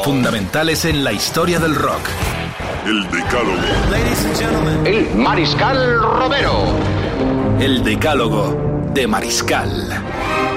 Fundamentales en la historia del rock. El Decálogo. El Mariscal Romero. El Decálogo de Mariscal.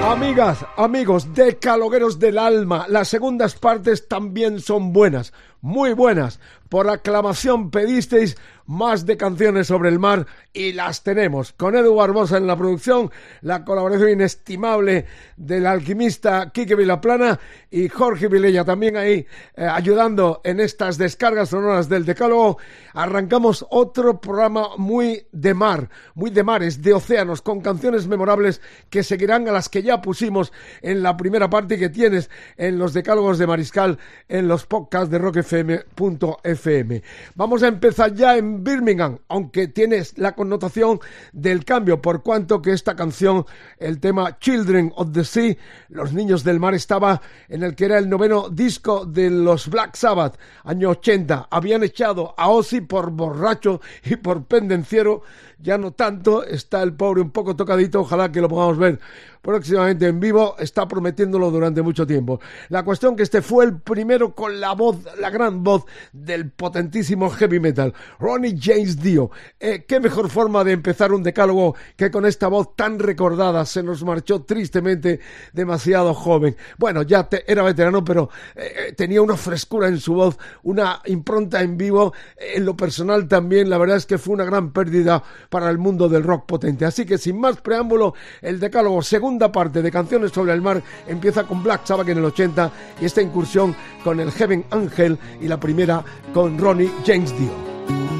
Amigas, amigos, decalogueros del alma, las segundas partes también son buenas, muy buenas. Por aclamación pedisteis más de canciones sobre el mar y las tenemos. Con Edu Barbosa en la producción, la colaboración inestimable del alquimista Quique Vilaplana y Jorge Vilella también ahí eh, ayudando en estas descargas sonoras del Decálogo. Arrancamos otro programa muy de mar, muy de mares, de océanos, con canciones memorables que seguirán a las que ya pusimos en la primera parte que tienes en los Decálogos de Mariscal en los podcasts de rockfm.fm. Vamos a empezar ya en Birmingham, aunque tienes la connotación del cambio, por cuanto que esta canción, el tema Children of the Sea, Los Niños del Mar, estaba en el que era el noveno disco de los Black Sabbath, año 80. Habían echado a Ozzy por borracho y por pendenciero, ya no tanto, está el pobre un poco tocadito, ojalá que lo podamos ver próximamente en vivo, está prometiéndolo durante mucho tiempo. La cuestión que este fue el primero con la voz, la gran voz del potentísimo heavy metal, Ronnie James Dio. Eh, qué mejor forma de empezar un decálogo que con esta voz tan recordada, se nos marchó tristemente demasiado joven. Bueno, ya era veterano, pero eh, tenía una frescura en su voz, una impronta en vivo, en lo personal también, la verdad es que fue una gran pérdida para el mundo del rock potente. Así que sin más preámbulo, el decálogo segundo segunda parte de Canciones sobre el Mar empieza con Black Sabbath en el 80 y esta incursión con el Heaven Angel y la primera con Ronnie James Dio.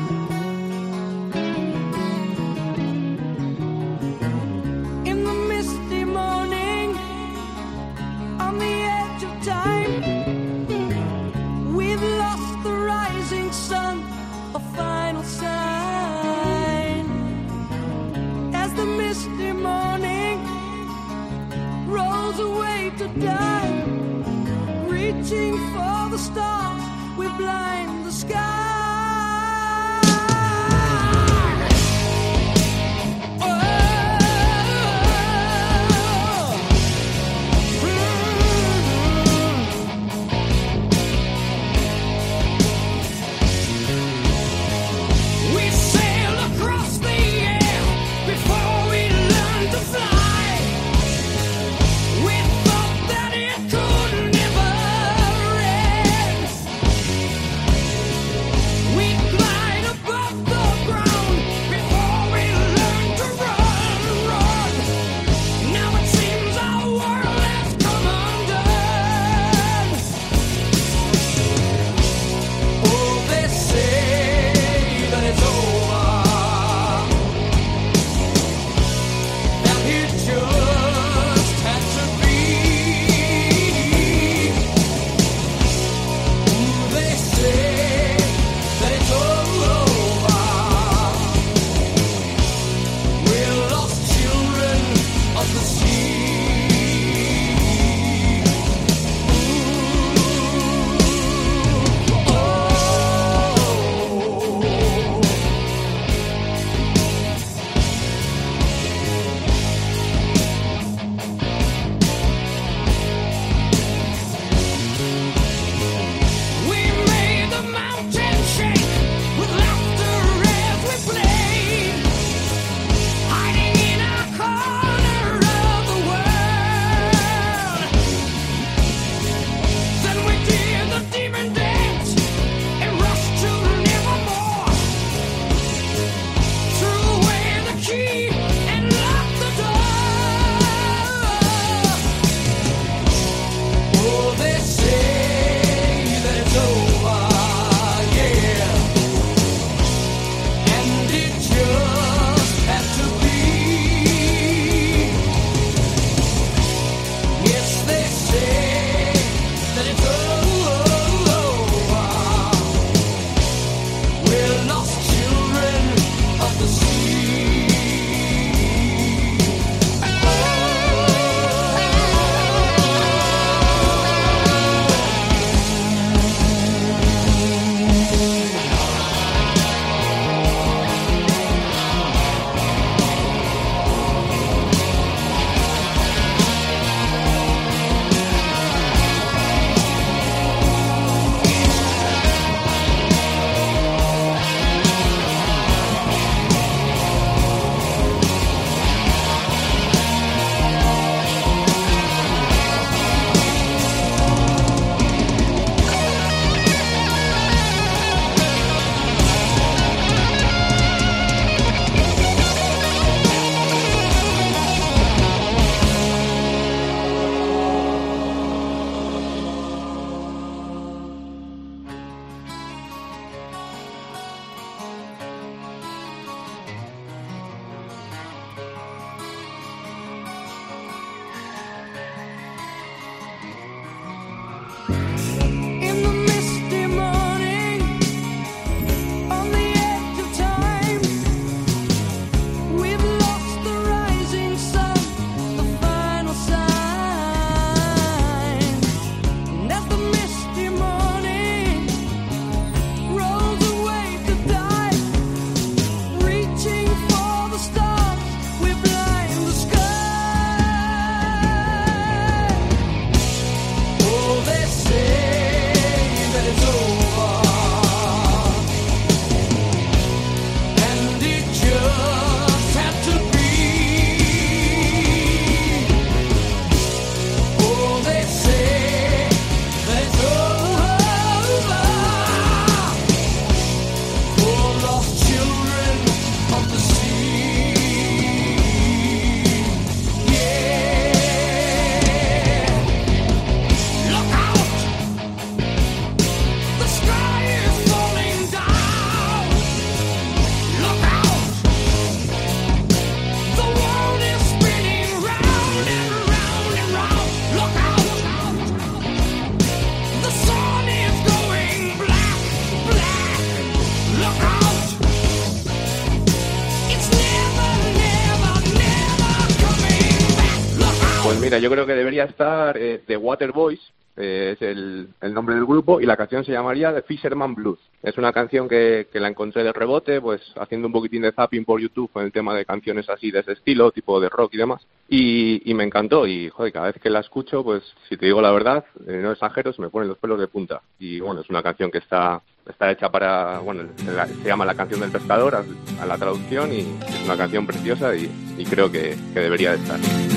Estar eh, The Water Boys, eh, es el, el, nombre del grupo, y la canción se llamaría The Fisherman Blues. Es una canción que, que, la encontré de rebote, pues haciendo un poquitín de zapping por YouTube con el tema de canciones así de ese estilo, tipo de rock y demás. Y, y me encantó, y joder, cada vez que la escucho, pues si te digo la verdad, eh, no exagero, se me ponen los pelos de punta. Y bueno, es una canción que está está hecha para, bueno, se llama La canción del pescador a, a la traducción y es una canción preciosa y, y creo que, que debería de estar.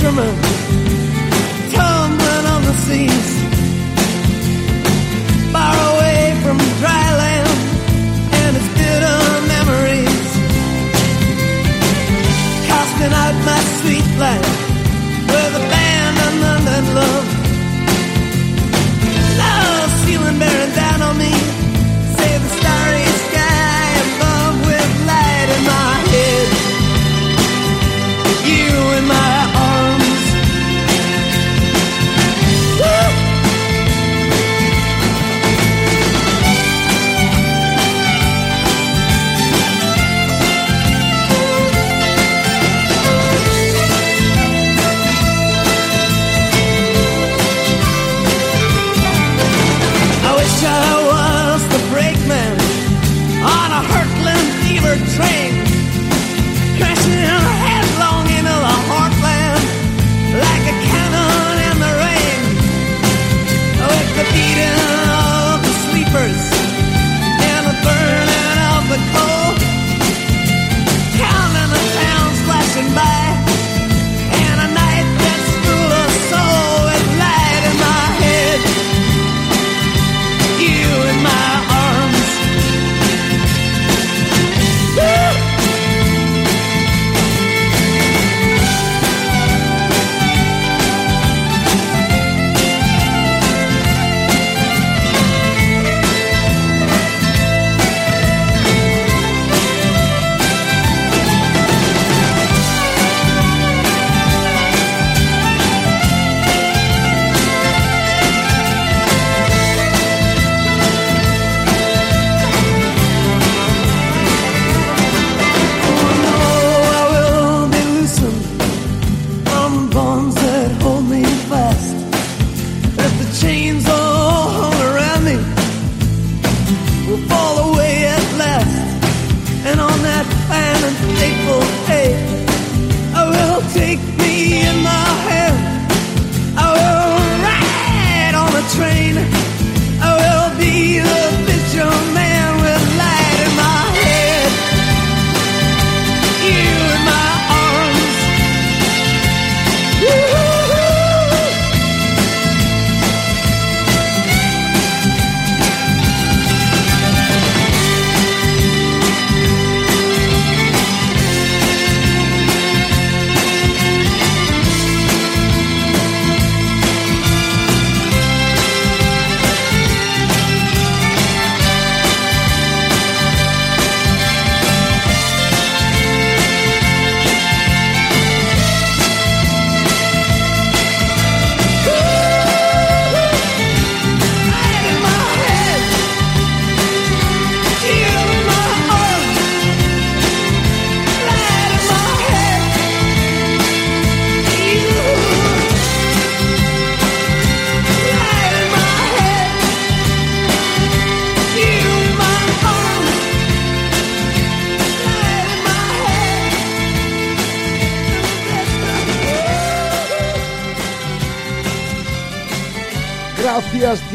Fisherman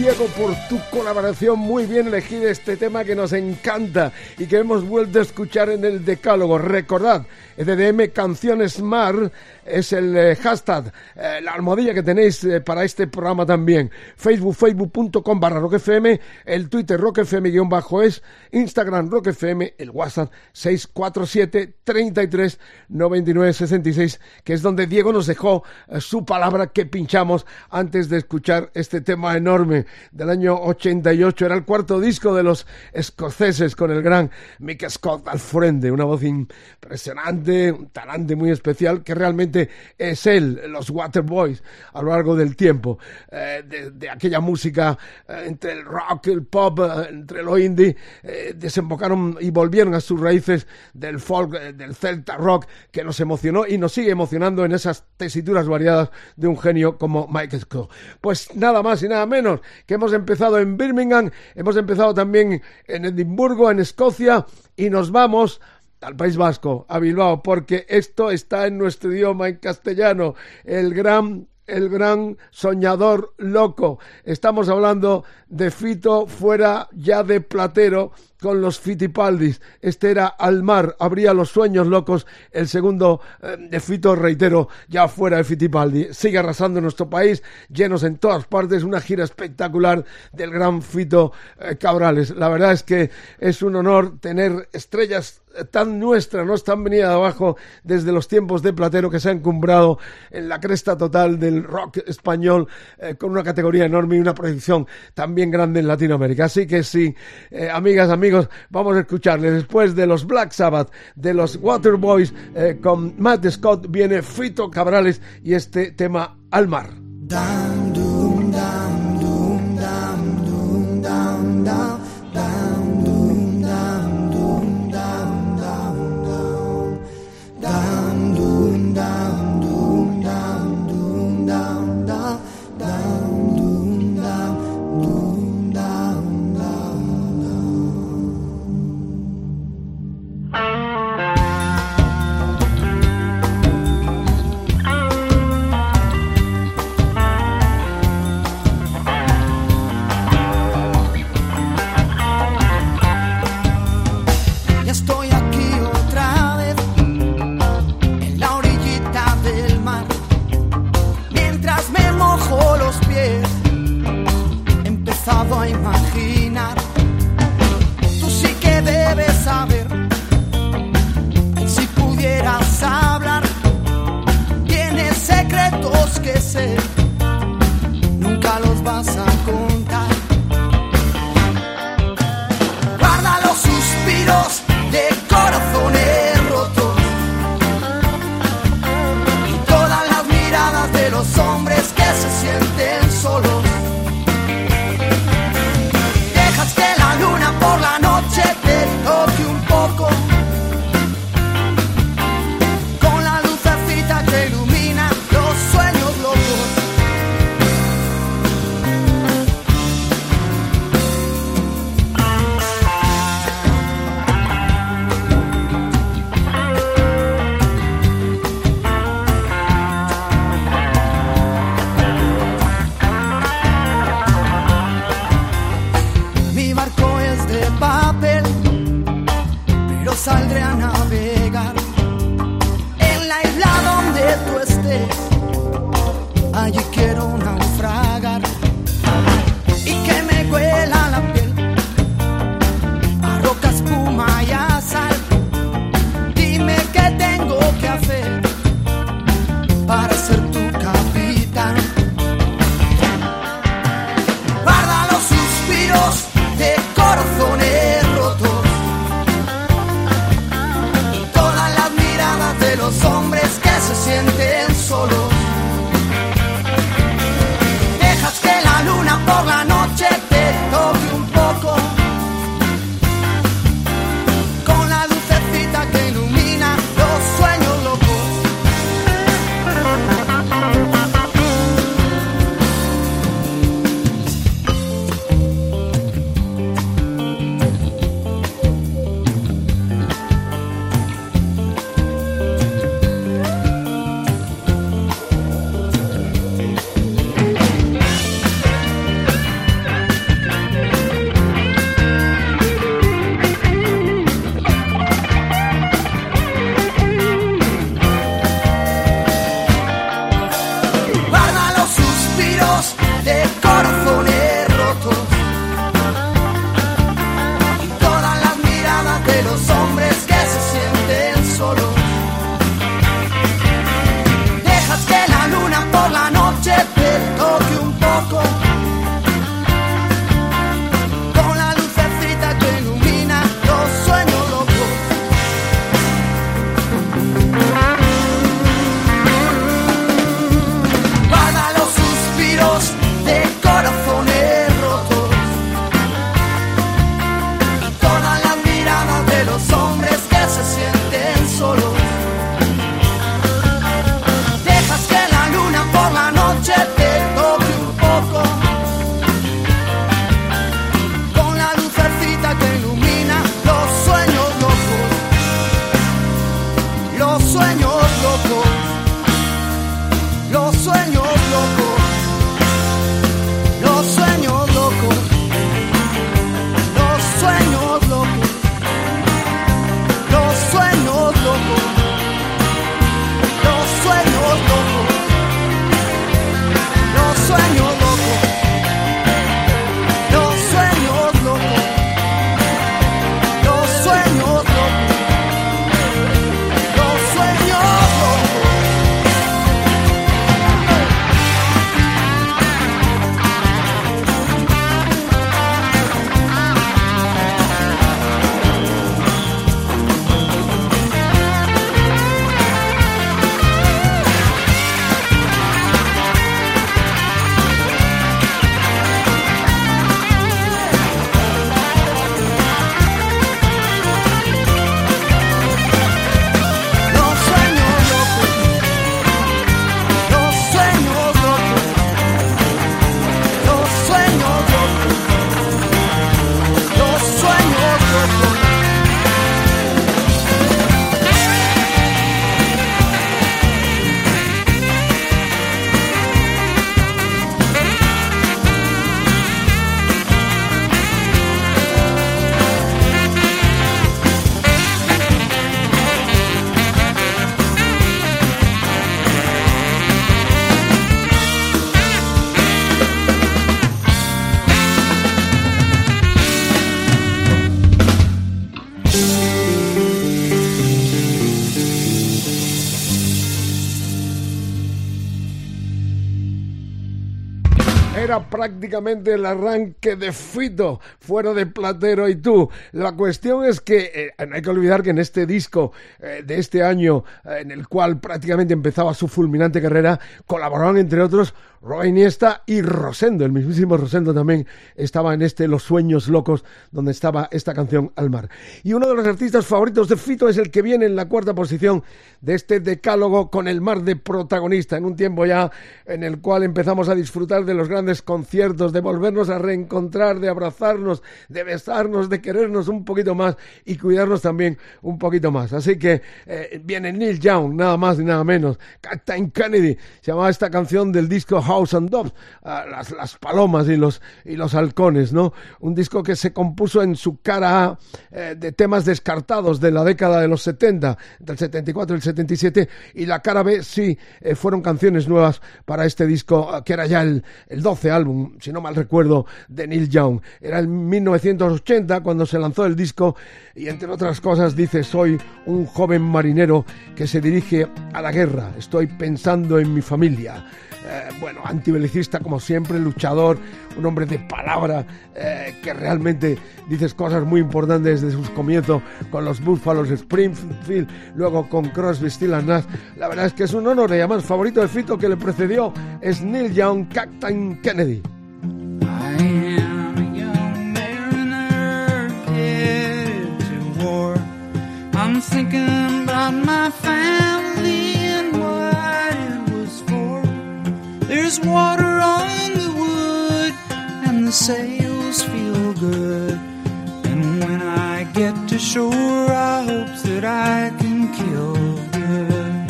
Diego por tu colaboración, muy bien elegido este tema que nos encanta y que hemos vuelto a escuchar en el decálogo. Recordad, EDM Canciones Mar es el eh, hashtag, eh, la almohadilla que tenéis eh, para este programa también. Facebook, facebook.com barra roquefm, el Twitter roquefm guion bajo es, Instagram roquefm, el WhatsApp 647 33 99 66, que es donde Diego nos dejó su palabra que pinchamos antes de escuchar este tema enorme, del año 88. Era el cuarto disco de los escoceses con el gran Mick Scott al frente. Una voz impresionante, un talante muy especial que realmente es él, los Waterboys, a lo largo del tiempo. Eh, de, aquella música eh, entre el rock, el pop, eh, entre lo indie, desembocaron y volvieron a sus raíces del folk, del celta rock, que nos emocionó y nos sigue emocionando en esas tesituras variadas de un genio como Mike Scott. Pues nada más y nada menos que hemos empezado en Birmingham, hemos empezado también en Edimburgo, en Escocia, y nos vamos al País Vasco, a Bilbao, porque esto está en nuestro idioma, en castellano, el gran el gran soñador loco. Estamos hablando de Fito fuera ya de Platero con los Fitipaldis. Este era Al mar, abría los sueños locos. El segundo eh, de Fito, reitero, ya fuera de Fitipaldi. Sigue arrasando nuestro país, llenos en todas partes, una gira espectacular del gran Fito eh, Cabrales. La verdad es que es un honor tener estrellas tan nuestras, no están venidas de abajo desde los tiempos de Platero que se han encumbrado en la cresta total del rock español eh, con una categoría enorme y una proyección también grande en Latinoamérica. Así que sí, amigas, amigos, vamos a escucharle. Después de los Black Sabbath, de los Waterboys, eh, con Matt Scott viene Fito Cabrales y este tema Al mar. Prácticamente el arranque de Fito, fuera de Platero y tú. La cuestión es que eh, no hay que olvidar que en este disco eh, de este año, eh, en el cual prácticamente empezaba su fulminante carrera, colaboraron entre otros Roy Iniesta y Rosendo, el mismísimo Rosendo también estaba en este Los Sueños Locos, donde estaba esta canción al mar. Y uno de los artistas favoritos de Fito es el que viene en la cuarta posición de este decálogo con el mar de protagonista, en un tiempo ya en el cual empezamos a disfrutar de los grandes conciertos, de volvernos a reencontrar, de abrazarnos, de besarnos, de querernos un poquito más y cuidarnos también un poquito más. Así que eh, viene Neil Young, nada más y nada menos. Captain Kennedy se llamaba esta canción del disco House and Doves, ah, las, palomas y los, y los halcones, ¿no? Un disco que se compuso en su cara eh, de temas descartados de la década de los 70, del 74 y el 77, y la cara B sí eh, fueron canciones nuevas para este disco, ah, que era ya el, el 12 álbum, si no mal recuerdo, de Neil Young. Era en 1980 cuando se lanzó el disco y entre otras cosas dice, soy un joven marinero que se dirige a la guerra, estoy pensando en mi familia. Eh, bueno, antibelicista como siempre, luchador, un hombre de palabra, eh, que realmente dices cosas muy importantes desde sus comienzos con los Buffaloes Springfield, luego con Crosby, Stills Nash. La verdad es que es un honor y además favorito de Fito que le precedió es Neil Young, Captain Kennedy. There's water on the wood and the sails feel good. And when I get to shore, I hope that I can kill good.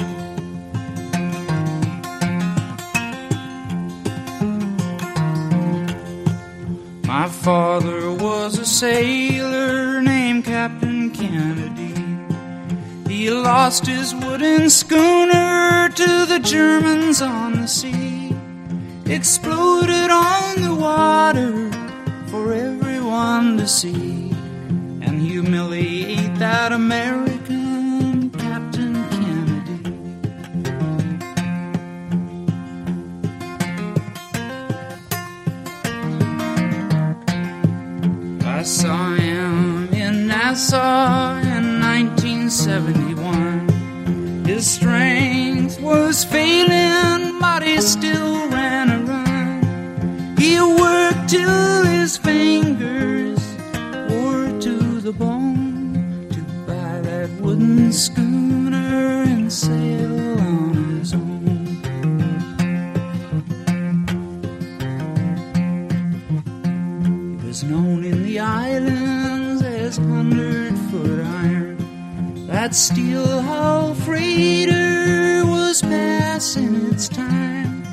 My father was a sailor named Captain Kennedy. He lost his wooden schooner to the Germans on the sea. Exploded on the water for everyone to see. And humiliate that American Captain Kennedy. I saw him in Nassau in 1971. His strength was failing, he still ran a run. He worked till his fingers wore to the bone to buy that wooden schooner and sail on his own. He was known in the islands as Hundred Foot Iron. That steel hull freighter was passing its time,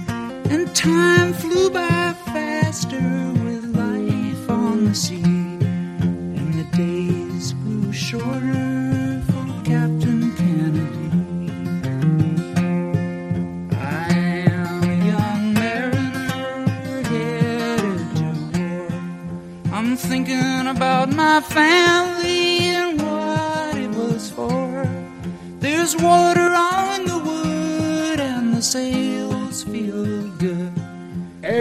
and time flew by faster with life on the sea, and the days grew shorter for Captain Kennedy. I am a young mariner headed to war. I'm thinking about my family and what it was for. There's water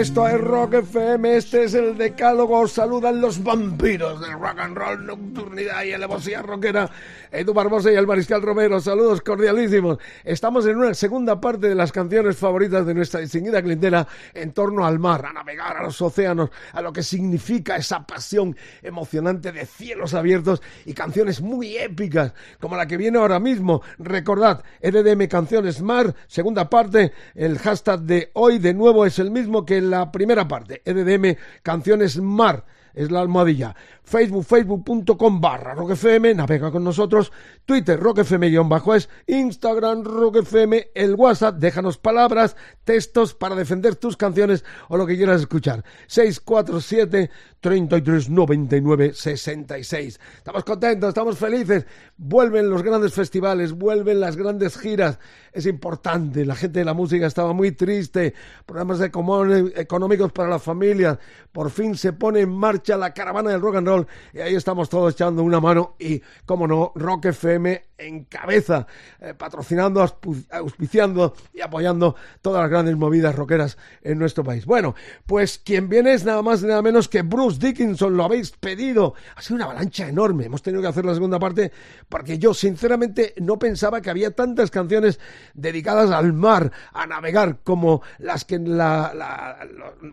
Esto es Rock FM, este es el decálogo, saludan los vampiros del rock and roll, nocturnidad y alevosía rockera, Edu Barbosa y el Mariscal Romero, saludos cordialísimos. Estamos en una segunda parte de las canciones favoritas de nuestra distinguida clientela en torno al mar, a navegar a los océanos, a lo que significa esa pasión emocionante de cielos abiertos y canciones muy épicas, como la que viene ahora mismo. Recordad, EDM Canciones Mar, segunda parte, el hashtag de hoy de nuevo es el mismo que la primera parte, EDM Canciones Mar es la almohadilla. Facebook, facebook.com barra roquefm, navega con nosotros. Twitter, roquefm-es. Instagram, roquefm. El WhatsApp, déjanos palabras, textos para defender tus canciones o lo que quieras escuchar. 647 33 99 66. Estamos contentos, estamos felices. Vuelven los grandes festivales, vuelven las grandes giras. Es importante, la gente de la música estaba muy triste. Problemas económicos para las familias. Por fin se pone en marcha la caravana del rock and y ahí estamos todos echando una mano y, como no, Rock FM encabeza, eh, patrocinando, auspiciando y apoyando todas las grandes movidas rockeras en nuestro país. Bueno, pues quien viene es nada más y nada menos que Bruce Dickinson, lo habéis pedido. Ha sido una avalancha enorme. Hemos tenido que hacer la segunda parte porque yo sinceramente no pensaba que había tantas canciones dedicadas al mar, a navegar, como las que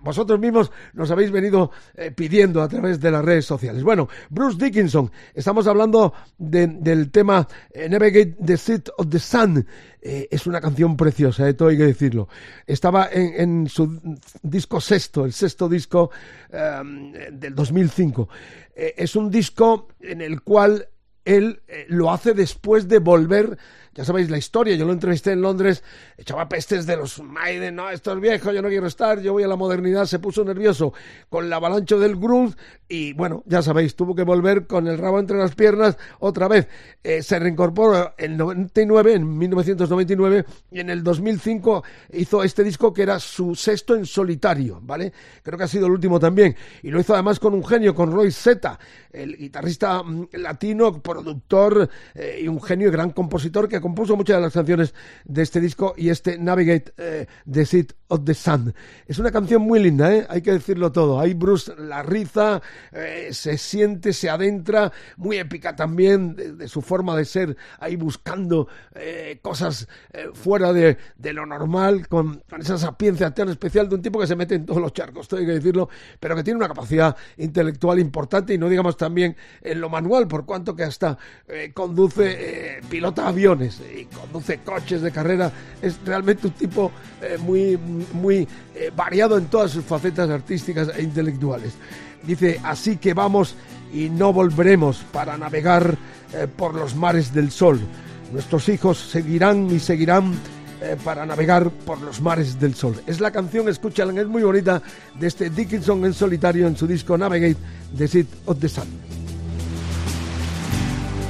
vosotros mismos nos habéis venido eh, pidiendo a través de las redes sociales. Bueno, Bruce Dickinson, estamos hablando del tema eh, Navigate the Seat of the Sun. Eh, es una canción preciosa, eh, todo hay que decirlo. Estaba en, su disco sexto, el sexto disco del 2005. es un disco en el cual él lo hace después de volver ya sabéis la historia, yo lo entrevisté en Londres, echaba pestes de los Maiden, no, esto es viejo, yo no quiero estar, yo voy a la modernidad, se puso nervioso con la avalancha del grunge y bueno, ya sabéis, tuvo que volver con el rabo entre las piernas otra vez. Eh, se reincorporó en 99, en 1999 y en el 2005 hizo este disco que era su sexto en solitario, ¿vale? Creo que ha sido el último también y lo hizo además con un genio, con Roy Zeta, el guitarrista mm, latino, productor eh, y un genio y gran compositor que compuso muchas de las canciones de este disco y este Navigate eh, the Seat of the Sun. Es una canción muy linda, ¿eh? hay que decirlo todo. Ahí Bruce la riza, eh, se siente, se adentra, muy épica también de, su forma de ser, ahí buscando eh, cosas fuera de, lo normal, con, esa sapiencia tan especial de un tipo que se mete en todos los charcos, todo hay que decirlo, pero que tiene una capacidad intelectual importante y no digamos también en lo manual, por cuanto que hasta conduce, pilota aviones y conduce coches de carrera, es realmente un tipo muy muy eh, variado en todas sus facetas artísticas e intelectuales. Dice, así que vamos y no volveremos para navegar eh, por los mares del sol. Nuestros hijos seguirán y seguirán eh, para navegar por los mares del sol. Es la canción, escúchala, es muy bonita, de este Dickinson en solitario en su disco Navigate, The Seat of the Sun.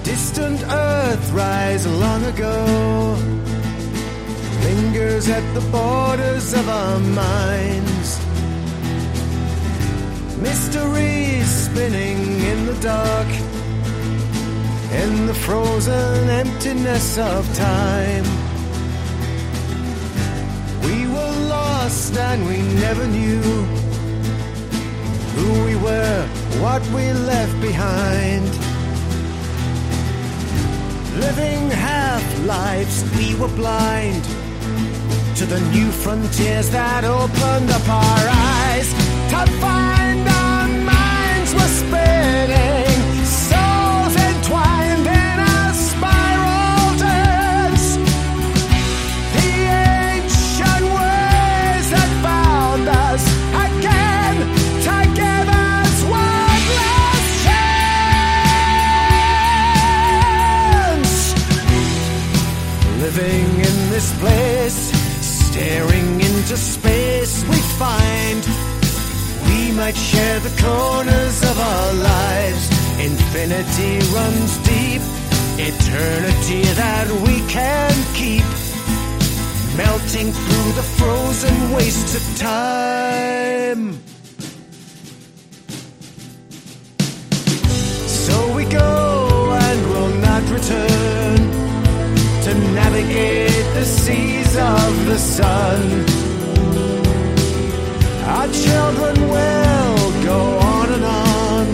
Distant Earth rise long ago. lingers at the borders of our minds. Mysteries spinning in the dark, in the frozen emptiness of time. We were lost and we never knew who we were, what we left behind. Living half lives, we were blind to the new frontiers that opened up our eyes might share the corners of our lives. Infinity runs deep, eternity that we can keep. Melting through the frozen wastes of time. So we go and will not return to navigate the seas of the sun. Our children will go on and on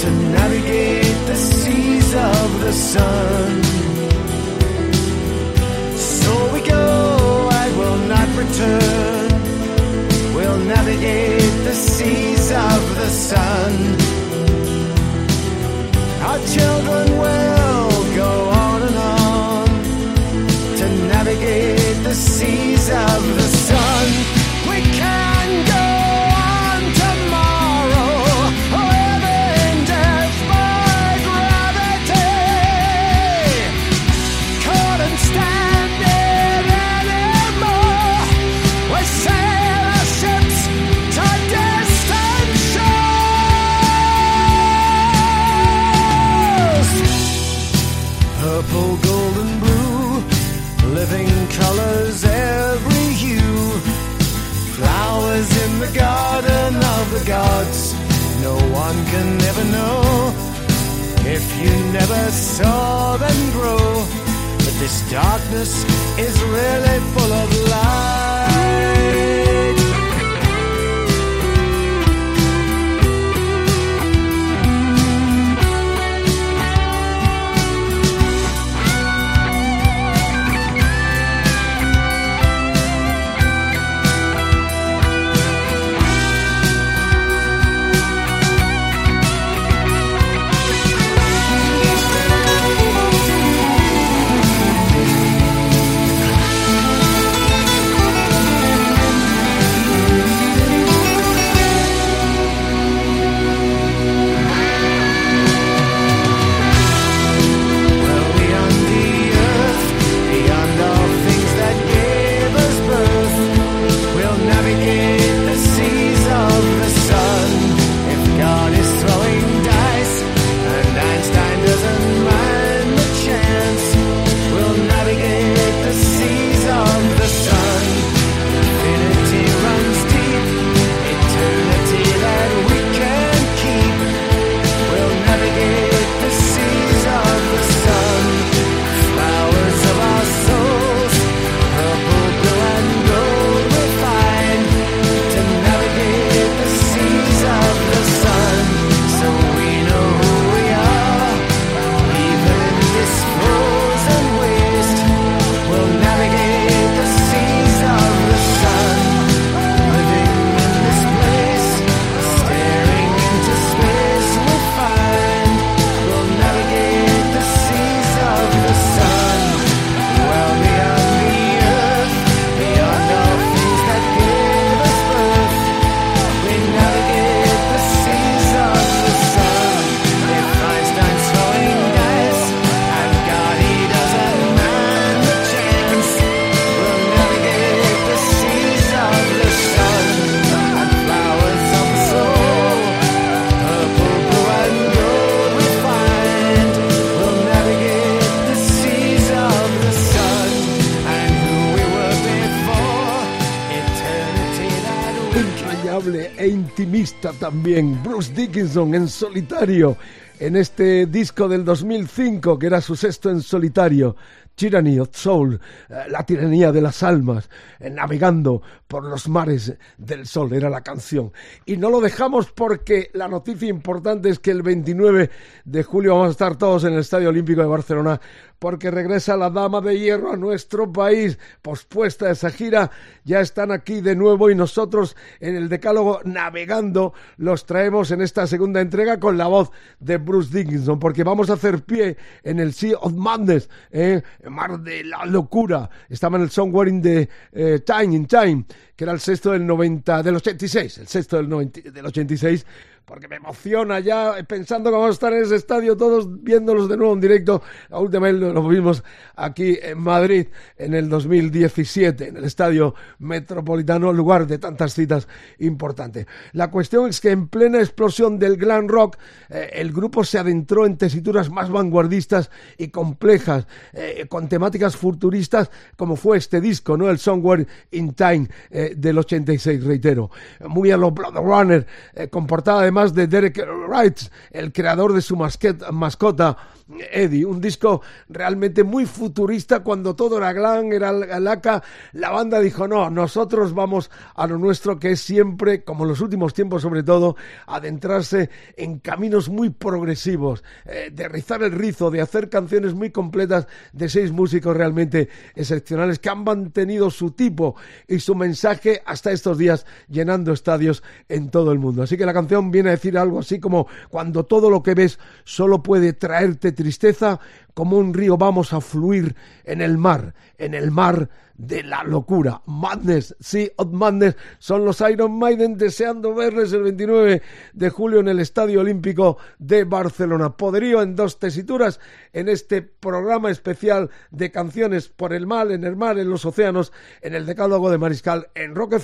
to navigate the seas of the sun. So we go, I will not return. We'll navigate the seas of the sun. Our children will go on and on to navigate the seas of the sun. Never saw them grow. But this darkness is really full of light. También. Bruce Dickinson en solitario en este disco del 2005 que era su sexto en solitario. Tyranny of Soul, eh, la tiranía de las almas, eh, navegando por los mares del sol, era la canción. Y no lo dejamos porque la noticia importante es que el 29 de julio vamos a estar todos en el Estadio Olímpico de Barcelona porque regresa la Dama de Hierro a nuestro país, pospuesta esa gira, ya están aquí de nuevo y nosotros en el Decálogo navegando los traemos en esta segunda entrega con la voz de Bruce Dickinson, porque vamos a hacer pie en el Sea of Madness, ¿eh? Mar de la Locura. Estaba en el Somewhere in the eh, Time, in Time, que era el sexto del 90, del 86, el sexto del, 90, del 86 porque me emociona ya pensando que vamos a estar en ese estadio todos viéndolos de nuevo en directo. La última vez lo vimos aquí en Madrid en el 2017, en el estadio metropolitano, lugar de tantas citas importantes. La cuestión es que en plena explosión del glam rock, eh, el grupo se adentró en tesituras más vanguardistas y complejas, eh, con temáticas futuristas, como fue este disco, ¿no? El Somewhere in Time eh, del 86, reitero. Muy a lo Blood Runner, con portada de además de Derek Wright, el creador de su mascota Eddie, un disco realmente muy futurista cuando todo era glam, era laca, la banda dijo no, nosotros vamos a lo nuestro que es siempre, como en los últimos tiempos sobre todo, adentrarse en caminos muy progresivos, eh, de rizar el rizo, de hacer canciones muy completas de seis músicos realmente excepcionales que han mantenido su tipo y su mensaje hasta estos días llenando estadios en todo el mundo. Así que la canción viene a decir algo así como cuando todo lo que ves solo puede traerte tristeza, como un río vamos a fluir en el mar, en el mar de la locura. Madness, Sea of Madness, son los Iron Maiden deseando verles el 29 de julio en el Estadio Olímpico de Barcelona. Poderío en dos tesituras en este programa especial de canciones por el mal, en el mar, en los océanos, en el Decálogo de Mariscal en Rock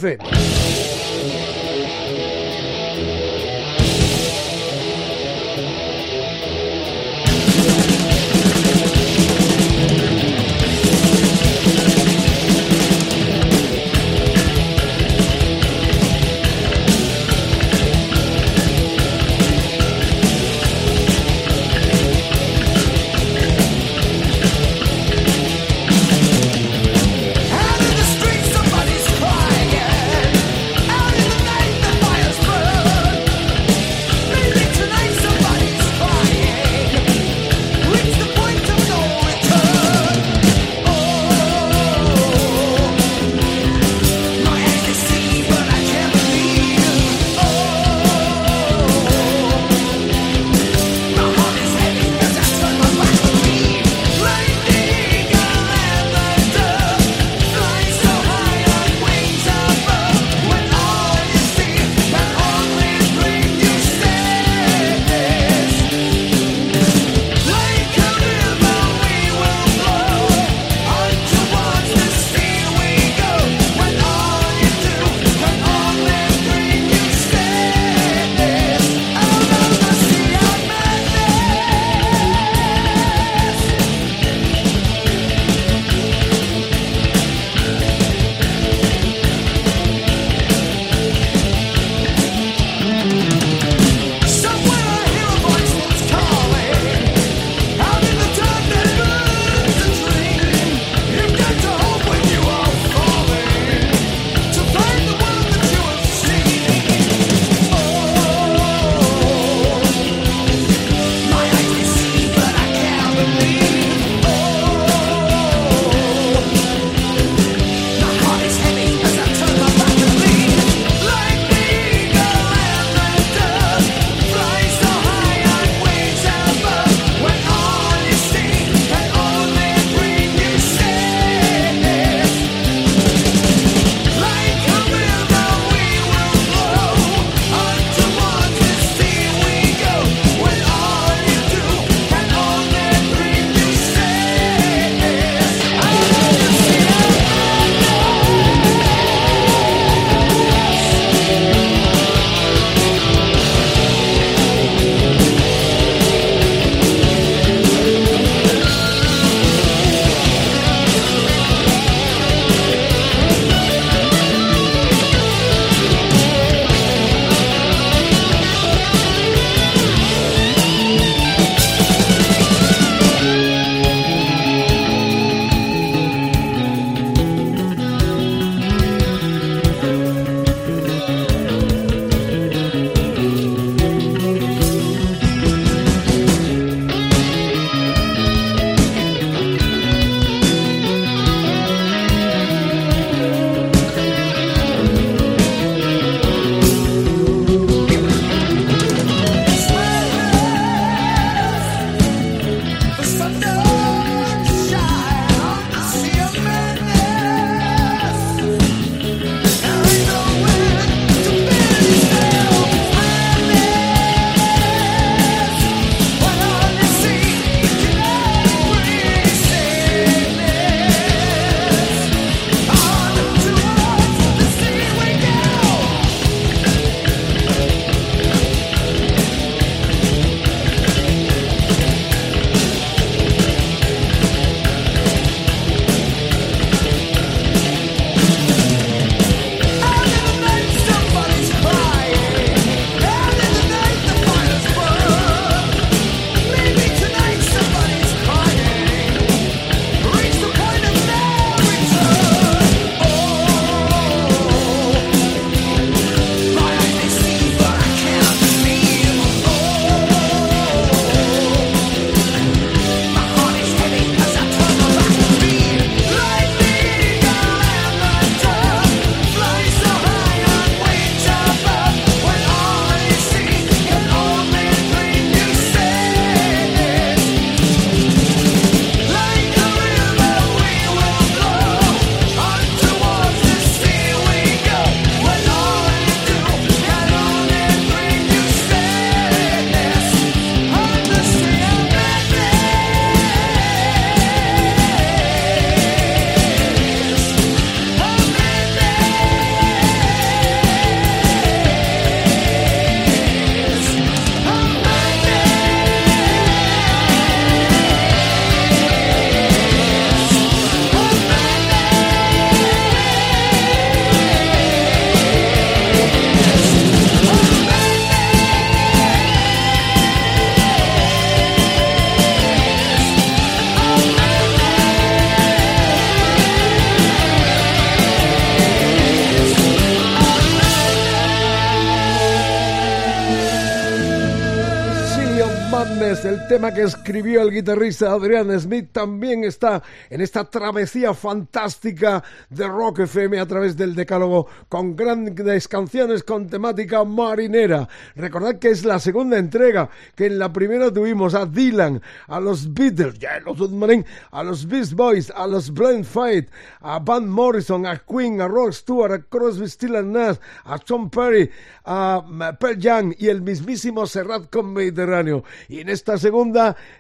tema que escribió el guitarrista Adrian Smith, también está en esta travesía fantástica de Rock FM a través del decálogo con grandes canciones con temática marinera. Recordad que es la segunda entrega, que en la primera tuvimos a Dylan, a los Beatles, ya los Submarine, a los Beast Boys, a los Blind Fight, a Van Morrison, a Queen, a Rock Stewart, a Crosby, Still Nash, a Tom Perry, a Pearl Jam y el mismísimo Serrat con Mediterráneo. Y en esta segunda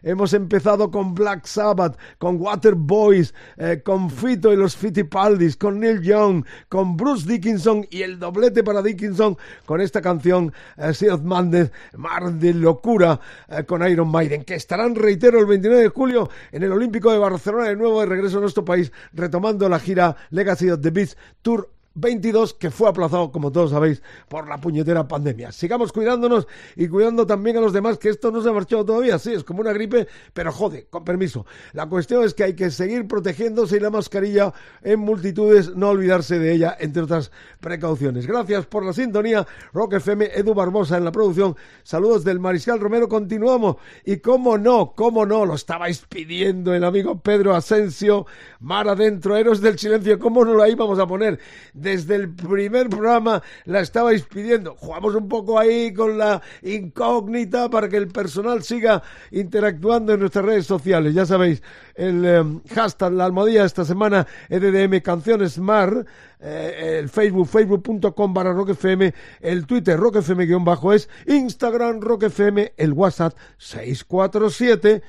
hemos empezado con Black Sabbath, con Waterboys, eh, con Fito y los Fittipaldis, con Neil Young, con Bruce Dickinson y el doblete para Dickinson con esta canción eh, Sea Mar de Locura, eh, con Iron Maiden, que estarán, reitero, el 29 de julio en el Olímpico de Barcelona de nuevo de regreso a nuestro país, retomando la gira Legacy of the Beast Tour 22 que fue aplazado, como todos sabéis, por la puñetera pandemia. Sigamos cuidándonos y cuidando también a los demás, que esto no se ha marchado todavía. Sí, es como una gripe, pero jode, con permiso. La cuestión es que hay que seguir protegiéndose y la mascarilla en multitudes, no olvidarse de ella, entre otras precauciones. Gracias por la sintonía. Rock FM, Edu Barbosa en la producción. Saludos del Mariscal Romero. Continuamos. Y cómo no, cómo no, lo estabais pidiendo el amigo Pedro Asensio, Mar Adentro, Héroes del Silencio. ¿Cómo no la íbamos a poner? Desde el primer programa la estabais pidiendo. Jugamos un poco ahí con la incógnita para que el personal siga interactuando en nuestras redes sociales. Ya sabéis, el em, hashtag, la almohadilla esta semana, EDDM Canciones Mar, eh, el Facebook, facebook.com barra roquefm, el Twitter roquefm-es, Instagram roquefm, el WhatsApp 647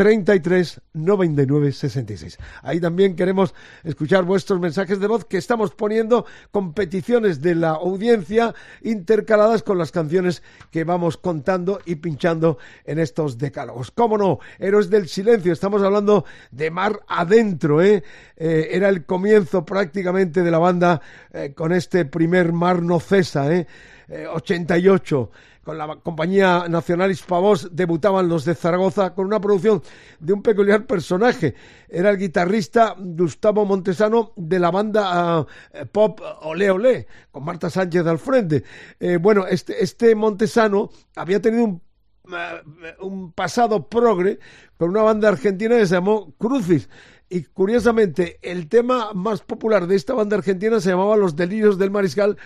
33 99 66. Ahí también queremos escuchar vuestros mensajes de voz que estamos poniendo competiciones de la audiencia intercaladas con las canciones que vamos contando y pinchando en estos decálogos. ¿Cómo no? Héroes del silencio, estamos hablando de Mar Adentro, ¿eh? eh era el comienzo prácticamente de la banda eh, con este primer Mar No Cesa, ¿eh? 88 con la compañía nacional Hispavoz debutaban los de Zaragoza con una producción de un peculiar personaje. Era el guitarrista Gustavo Montesano de la banda eh, pop Ole Ole, con Marta Sánchez al frente. Eh, bueno, este, este Montesano había tenido un eh, un pasado progre con una banda argentina que se llamó Crucis. Y curiosamente, el tema más popular de esta banda argentina se llamaba Los Delirios del Mariscal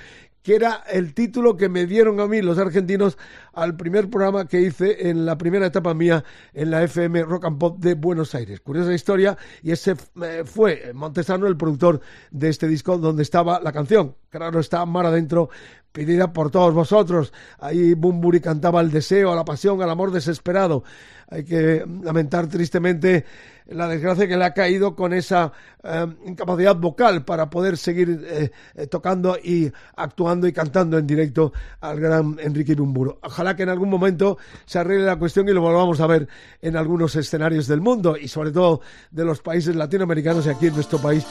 que era el título que me dieron a mí los argentinos al primer programa que hice en la primera etapa mía en la FM Rock and Pop de Buenos Aires. Curiosa historia, y ese eh, fue Montesano el productor de este disco donde estaba la canción. Claro, está Mar adentro, pedida por todos vosotros. Ahí Bumburi cantaba el deseo, a la pasión, al amor desesperado. Hay que lamentar tristemente la desgracia que le ha caído con esa eh, incapacidad vocal para poder seguir eh, eh, tocando y actuando y cantando en directo al gran Enrique Bumburo. Ojalá que en algún momento se arregle la cuestión y lo volvamos a ver en algunos escenarios del mundo y sobre todo de los países latinoamericanos y aquí en nuestro país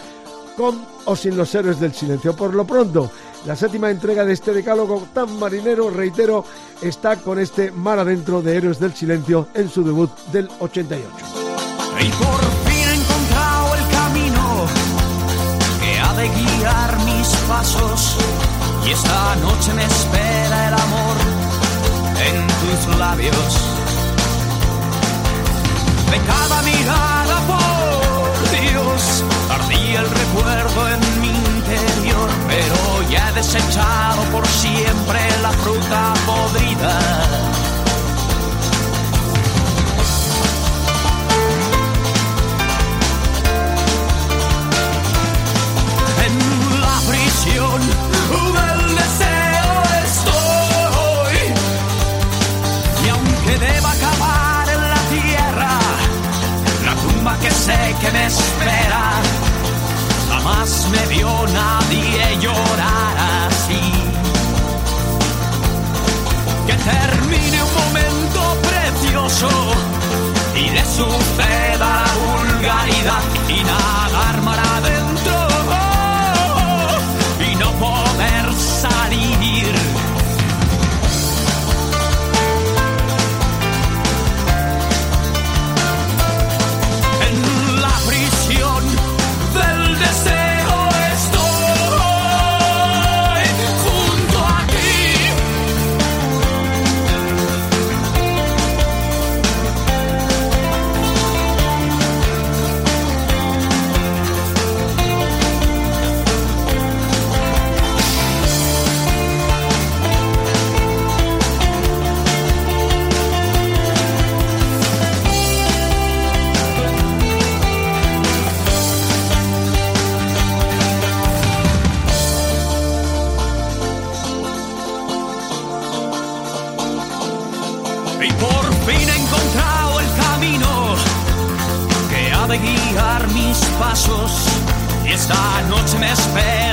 con o sin los héroes del silencio. Por lo pronto, la séptima entrega de este decálogo tan marinero, reitero, está con este mar adentro de Héroes del Silencio en su debut del 88. Y por fin he encontrado el camino que ha de guiar mis pasos. Y esta noche me espera el amor en tus labios. De cada mirada, el recuerdo en mi interior. Pero ya he desechado por siempre la fruta podrida del deseo estoy. Y aunque deba acabar en la tierra, la tumba que sé que me espera, jamás me vio nadie llorar así. Que termine un momento precioso y le suceda vulgaridad y nadar mar pasos. Y esta noche me espera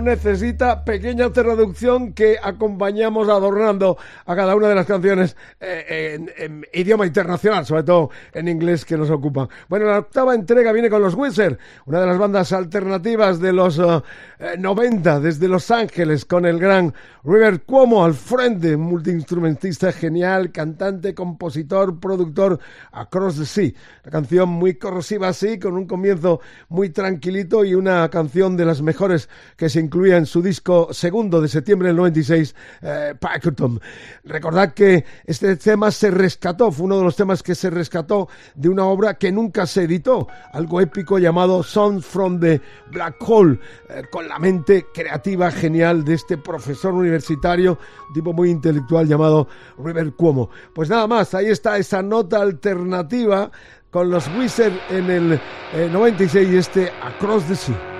necesita pequeña traducción que acompañamos adornando a cada una de las canciones eh, en, en idioma internacional, sobre todo en inglés que nos ocupan. Bueno, la octava entrega viene con los Wizard, una de las bandas alternativas de los eh, eh, 90 desde Los Ángeles, con el gran River Cuomo al frente, multiinstrumentista genial, cantante, compositor, productor, Across the Sea. La canción muy corrosiva así, con un comienzo muy tranquilito y una canción de las mejores que se incluía en su disco segundo de septiembre del 96, eh, Packerton. Recordad que este tema se rescató, fue uno de los temas que se rescató de una obra que nunca se editó, algo épico llamado Songs from the Black Hole, eh, con la mente creativa genial de este profesor universitario, un tipo muy intelectual llamado River Cuomo. Pues nada más, ahí está esa nota alternativa con los Wizards en el eh, 96 y este Across the Sea.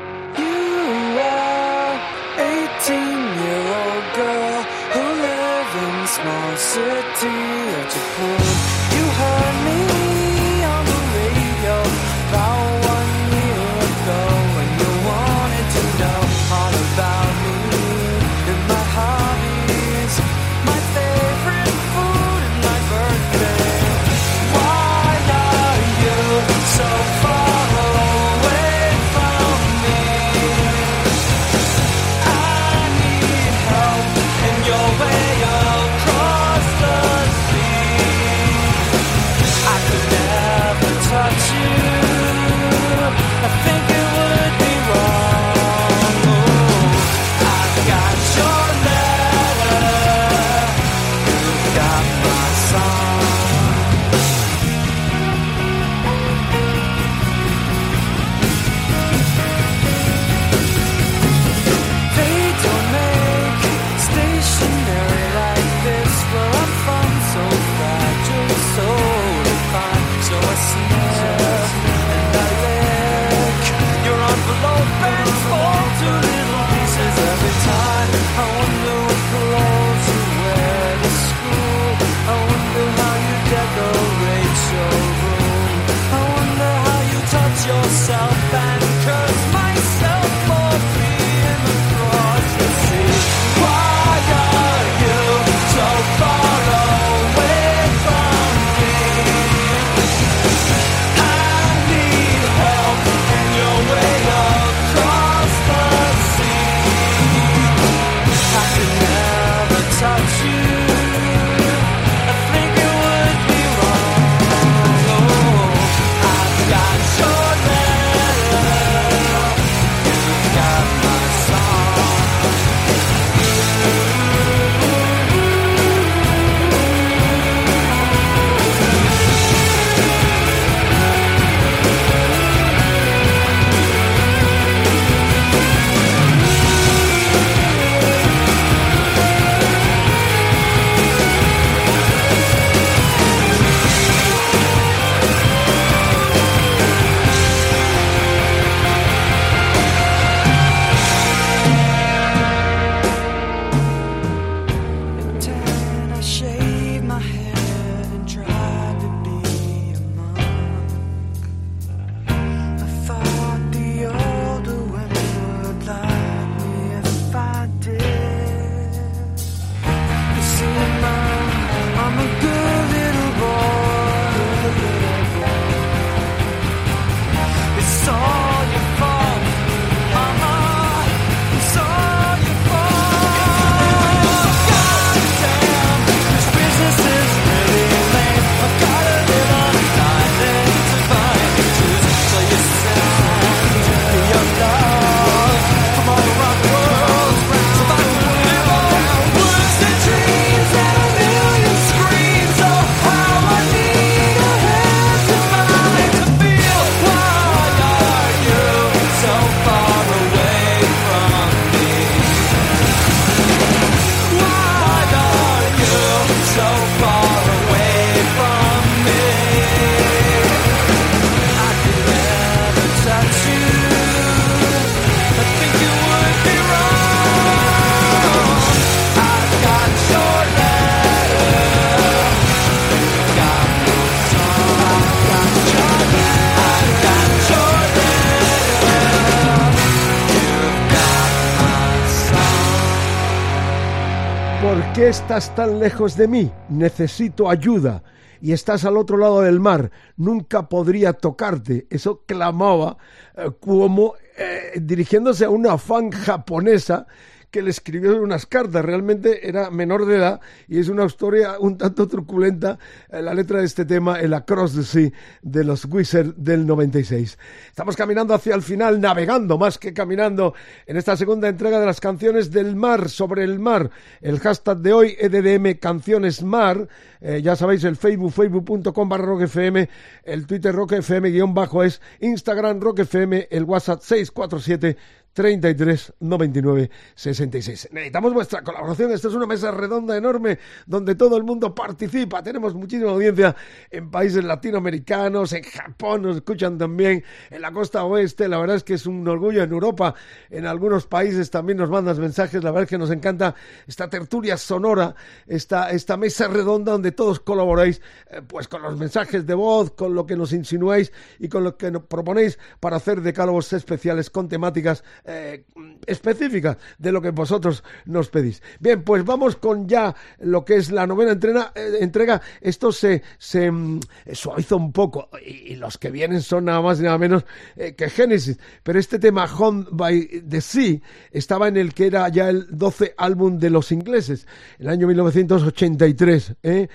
Estás tan lejos de mí? Necesito ayuda. Y estás al otro lado del mar. Nunca podría tocarte. Eso clamaba eh, como eh, dirigiéndose a una fan japonesa que le escribió unas cartas. Realmente era menor de edad y es una historia un tanto truculenta eh, la letra de este tema, el Across the Sea de los Wizards del 96. Estamos caminando hacia el final, navegando más que caminando en esta segunda entrega de las canciones del mar, sobre el mar. El hashtag de hoy, EDDM Canciones Mar. Eh, ya sabéis, el Facebook, facebook.com barra rockfm, el Twitter rockfm guion bajo es, Instagram rockfm, el WhatsApp 647 33 99 66. Necesitamos vuestra colaboración. Esta es una mesa redonda enorme donde todo el mundo participa. Tenemos muchísima audiencia en países latinoamericanos, en Japón, nos escuchan también en la costa oeste. La verdad es que es un orgullo en Europa. En algunos países también nos mandas mensajes. La verdad es que nos encanta esta tertulia sonora, esta, esta mesa redonda donde todos colaboráis eh, pues con los mensajes de voz, con lo que nos insinuáis y con lo que nos proponéis para hacer decálogos especiales con temáticas eh, específicas de lo que vosotros nos pedís. Bien, pues vamos con ya lo que es la novena eh, entrega. Esto se, se mm, suaviza un poco y, los que vienen son nada más y nada menos eh, que Genesis. Pero este tema, Home by the Sea, estaba en el que era ya el 12 álbum de los ingleses, el año 1983. ¿eh?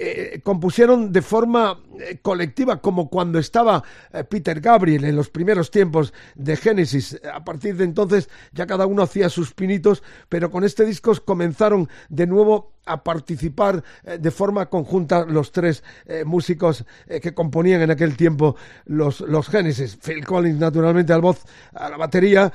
Eh, compusieron de forma eh, colectiva, como cuando estaba eh, Peter Gabriel en los primeros tiempos de Genesis. A partir de entonces ya cada uno hacía sus pinitos, pero con este disco comenzaron de nuevo a participar de forma conjunta los tres músicos que componían en aquel tiempo los, los Genesis. Phil Collins, naturalmente, al voz, a la batería,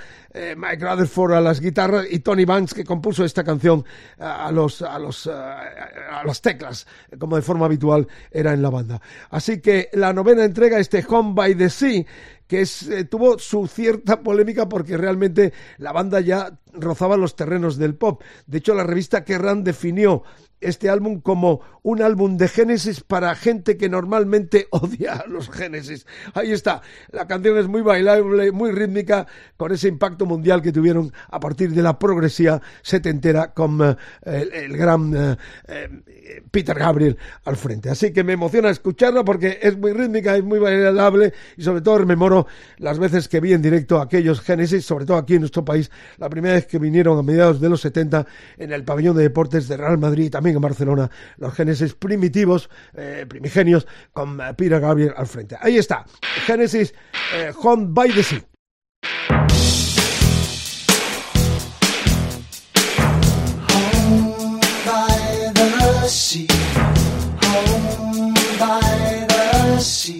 Mike Rutherford a las guitarras y Tony Banks, que compuso esta canción a los, a los, a las teclas, como de forma habitual era en la banda. Así que la novena entrega, este Home by the Sea, que es, eh, tuvo su cierta polémica porque realmente la banda ya rozaba los terrenos del pop. De hecho, la revista Kerrang definió este álbum como un álbum de Génesis para gente que normalmente odia a los Génesis. Ahí está. La canción es muy bailable, muy rítmica, con ese impacto mundial que tuvieron a partir de la progresía setentera con uh, el, gran eh, Peter Gabriel al frente. Así que me emociona escucharla porque es muy rítmica, es muy bailable y sobre todo rememoro las veces que vi en directo aquellos Génesis, sobre todo aquí en nuestro país, la primera vez que vinieron a mediados de los 70 en el pabellón de deportes de Real Madrid, también en Barcelona, los Génesis primitivos, eh, primigenios, con eh, Peter Gabriel al frente. Ahí está, Génesis eh, Home by the Sea. Home by the sea. Home by the sea.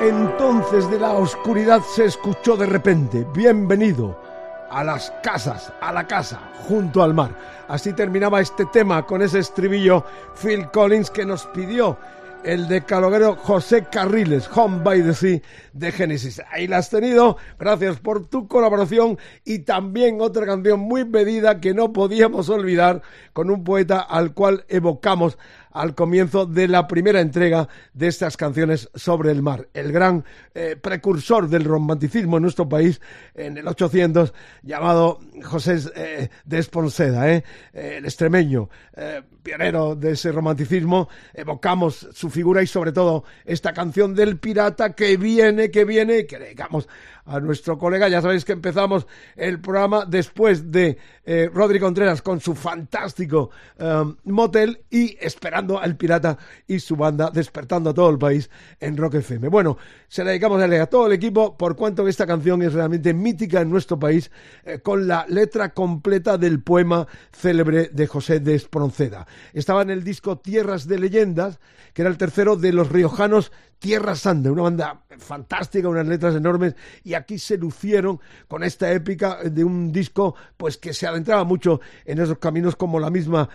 Desde la oscuridad se escuchó de repente, bienvenido a las casas, a la casa, junto al mar. Así terminaba este tema con ese estribillo Phil Collins que nos pidió el decaloguero José Carriles, Home by the Sea de Genesis. Ahí la has tenido, gracias por tu colaboración y también otra canción muy pedida que no podíamos olvidar con un poeta al cual evocamos al comienzo de la primera entrega de estas canciones sobre el mar. El gran eh, precursor del romanticismo en nuestro país en el 800, llamado José eh, de Esponseda, eh, el extremeño, pionero de ese romanticismo. Evocamos su figura y sobre todo esta canción del pirata que viene, que viene, que dedicamos a nuestro colega. Ya sabéis que empezamos el programa después de eh, Rodri Contreras con su fantástico um, motel y esperando al pirata y su banda, despertando a todo el país en Rock FM. Bueno, se la dedicamos a, todo el equipo por cuanto esta canción es realmente mítica en nuestro país eh, con la letra completa del poema célebre de José de Espronceda. Estaba en el disco Tierras de Leyendas, que era el tercero de los riojanos Tierra Santa, una banda fantástica, unas letras enormes, y aquí se lucieron con esta épica de un disco pues que se adentraba mucho en esos caminos como la misma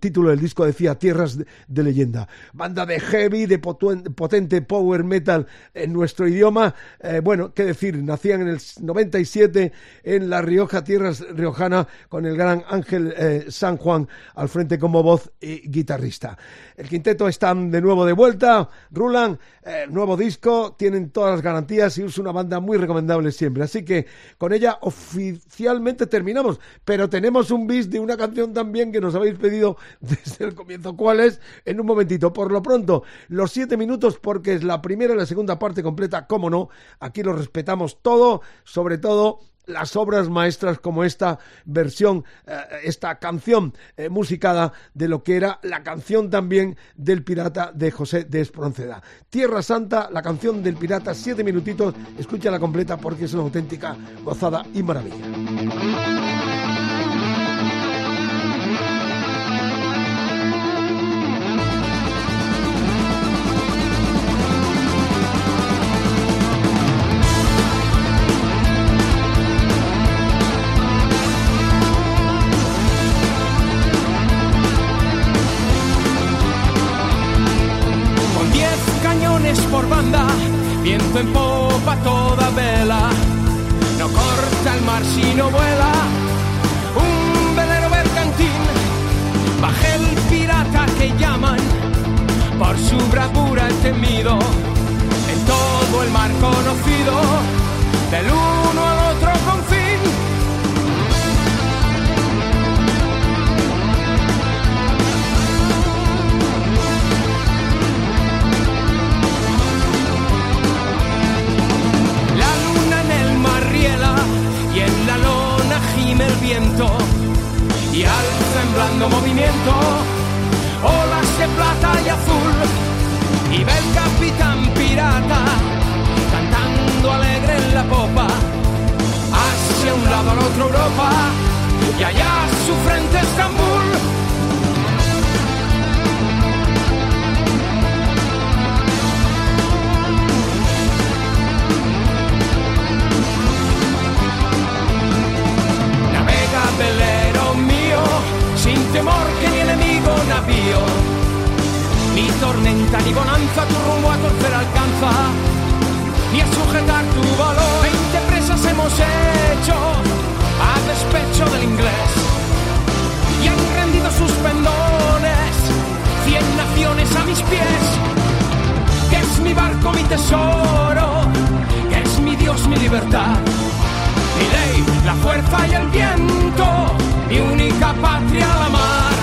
título del disco decía, Tierras de, Leyenda. Banda de heavy, de potente power metal en nuestro idioma, eh, bueno, qué decir, nacían en el 97 en La Rioja, Tierras Riojana, con el gran Ángel eh, San Juan al frente como voz y guitarrista. El quinteto están de nuevo de vuelta, Rulan, eh, nuevo disco, tienen todas las garantías y es una banda muy recomendable siempre. Así que con ella oficialmente terminamos, pero tenemos un bis de una canción también que nos habéis pedido desde el comienzo. ¿Cuál es? En un momentito. Por lo pronto, los siete minutos porque es la primera y la segunda parte completa, cómo no. Aquí lo respetamos todo, sobre todo las obras maestras como esta versión, eh, esta canción eh, musicada de lo que era la canción también del pirata de José de Espronceda. Tierra Santa, la canción del pirata, siete minutitos, escúchala completa porque es una auténtica gozada y maravilla. En popa toda vela. No corta el mar si no vuela, un velero mercantil. Baje el pirata que llaman, por su bravura el temido. En todo el mar conocido, del uno y al semblando movimiento, olas de plata y azul, y ve el capitán pirata cantando alegre en la popa, hacia un lado al otro Europa y allá su frente Estambul. Velero mío, sin temor que ni enemigo navío, ni tormenta ni bonanza tu rumbo a torcer alcanza, ni a sujetar tu valor. Veinte presas hemos hecho a despecho del inglés, y han rendido sus pendones, cien naciones a mis pies, que es mi barco, mi tesoro, que es mi Dios, mi libertad mi ley, la fuerza y el viento, mi única patria la mar.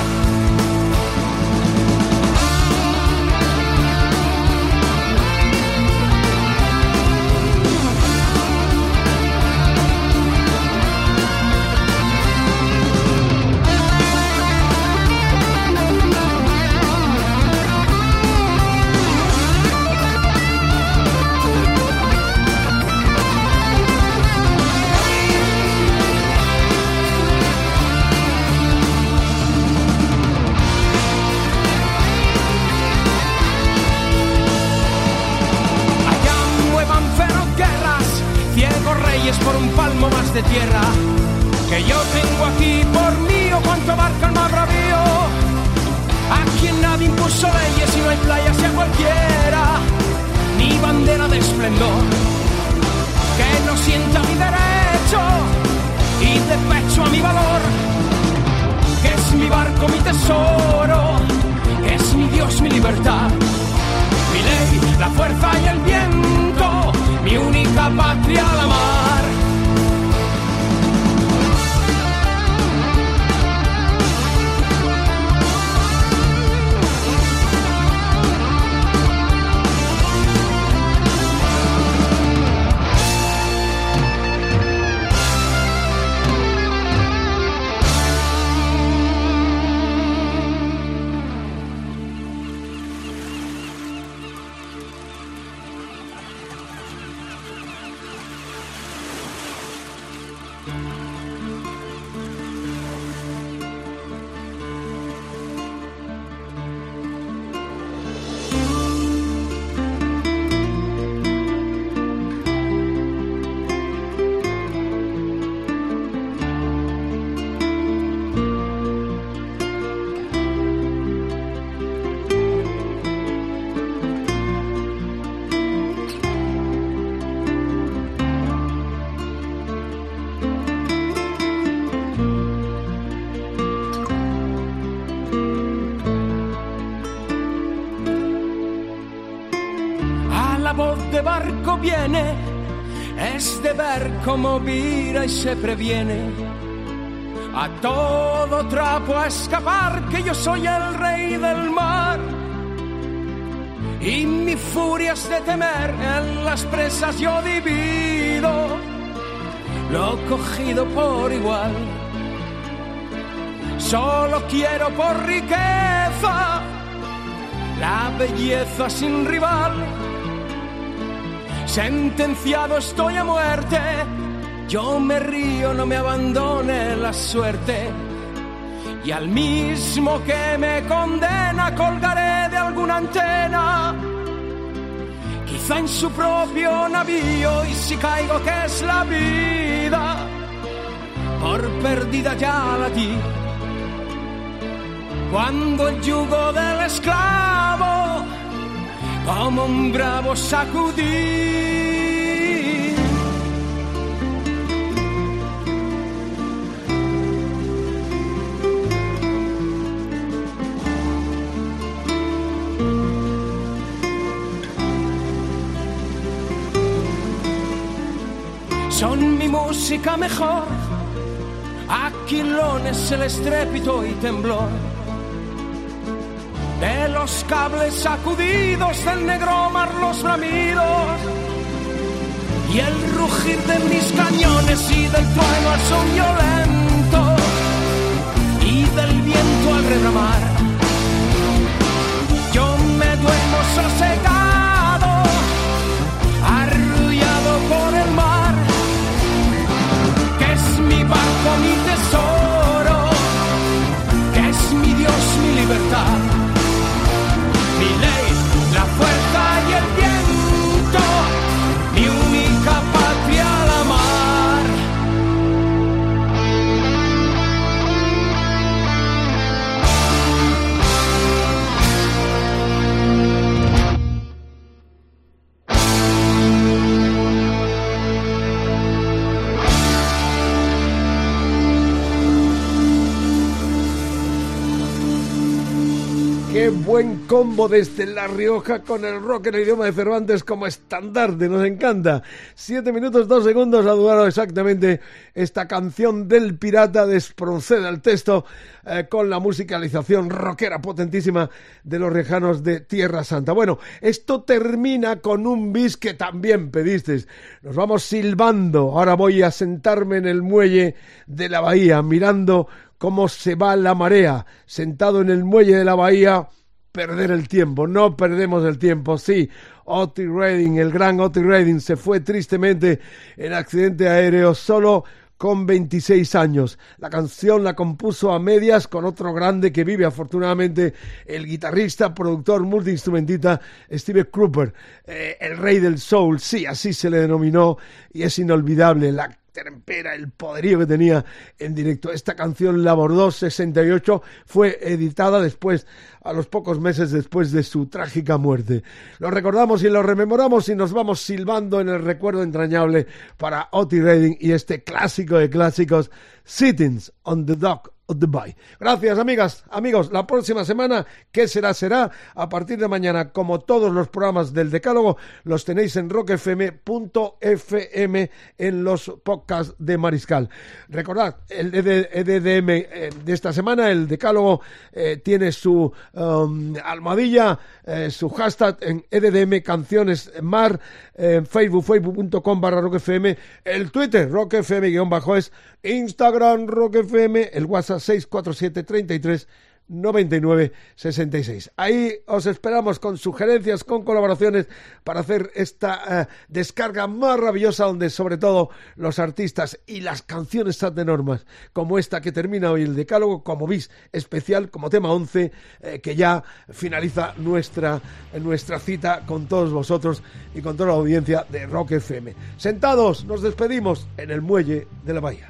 Se previene. A todo trapo a escapar, que yo soy el rey del mar. Y mi furia es de temer, en las presas yo divido lo cogido por igual. Solo quiero por riqueza la belleza sin rival. Sentenciado estoy a muerte, yo me río, no me abandone la suerte. Y al mismo que me condena colgaré de alguna antena, quizá en su propio navío, y si caigo que es la vida, por perdida ya la di. Cuando el yugo del esclavo como un bravo sacudí. Son mi música mejor, aquilones el estrépito y temblor. De los cables sacudidos del negro mar los bramidos. Y el rugir de mis cañones y del trueno al son violento. Y del viento al rebramar. Yo me duermo sosegado, mi barco, mi tesoro, buen combo desde La Rioja con el rock en el idioma de Cervantes como estandarte, nos encanta. Siete minutos, dos segundos ha durado exactamente esta canción del pirata, desproceda el texto eh, con la musicalización rockera potentísima de los rejanos de Tierra Santa. Bueno, esto termina con un bis que también pedisteis. Nos vamos silbando, ahora voy a sentarme en el muelle de la bahía mirando cómo se va la marea, sentado en el muelle de la bahía, perder el tiempo, no perdemos el tiempo, sí. Otis Redding, el gran Otis Redding, se fue tristemente en accidente aéreo solo con 26 años. La canción la compuso a medias con otro grande que vive afortunadamente, el guitarrista, productor, multiinstrumentista Steve Cropper, eh, el rey del soul, sí, así se le denominó y es inolvidable. Trempera, el poderío que tenía en directo. Esta canción, La Bordó 68, fue editada después, a los pocos meses después de su trágica muerte. Lo recordamos y lo rememoramos y nos vamos silbando en el recuerdo entrañable para Otis Redding y este clásico de clásicos, Sittings on the Dock Gracias, amigas, amigos. La próxima semana, ¿qué será? Será a partir de mañana, como todos los programas del Decálogo, los tenéis en rockfm.fm en los podcasts de Mariscal. Recordad, el EDDM eh, de esta semana, el Decálogo, eh, tiene su um, almohadilla, eh, su hashtag en EDDM Canciones Mar, en Facebook, facebook.com barra rockfm, el Twitter, rockfm-es, Instagram, rockfm, el WhatsApp 647 33 99 66. Ahí os esperamos con sugerencias, con colaboraciones para hacer esta eh, descarga maravillosa donde sobre todo los artistas y las canciones tan enormes como esta que termina hoy el decálogo como bis especial como tema 11 eh, que ya finaliza nuestra, nuestra cita con todos vosotros y con toda la audiencia de Rock FM. Sentados, nos despedimos en el muelle de la bahía.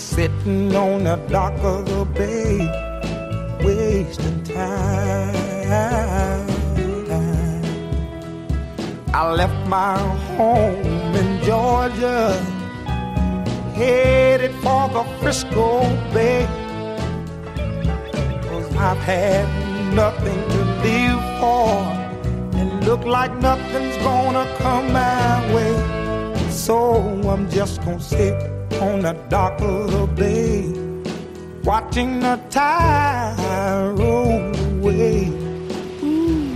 sitting on the dock of the bay, wasting time. I left my home in Georgia, headed for the Frisco Bay. Cause I've had nothing to live for, and look like nothing's gonna come my way. So I'm just gonna sit on the dock of the bay, watching the tide roll away. Ooh,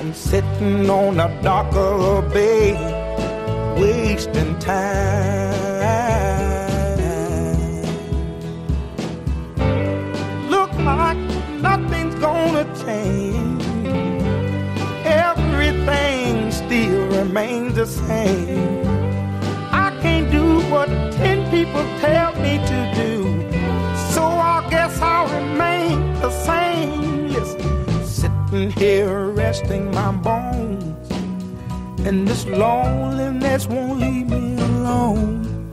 I'm sitting on the dock of the bay, wasting time. Look like nothing's gonna change. Everything still remains the same what ten people tell me to do. So I guess I'll remain the same. Listen, sitting here resting my bones, and this loneliness won't leave me alone.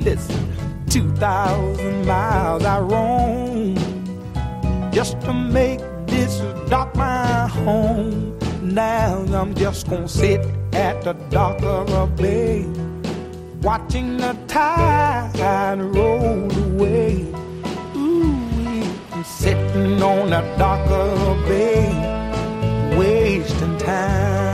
Listen, two thousand miles I roam just to make this dock my home. Now I'm just gonna sit at the dock of a bay watching the tide roll away. Ooh, sitting on a darker bay, wasting time.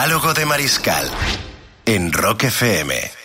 Decálogo de Mariscal en Rock FM.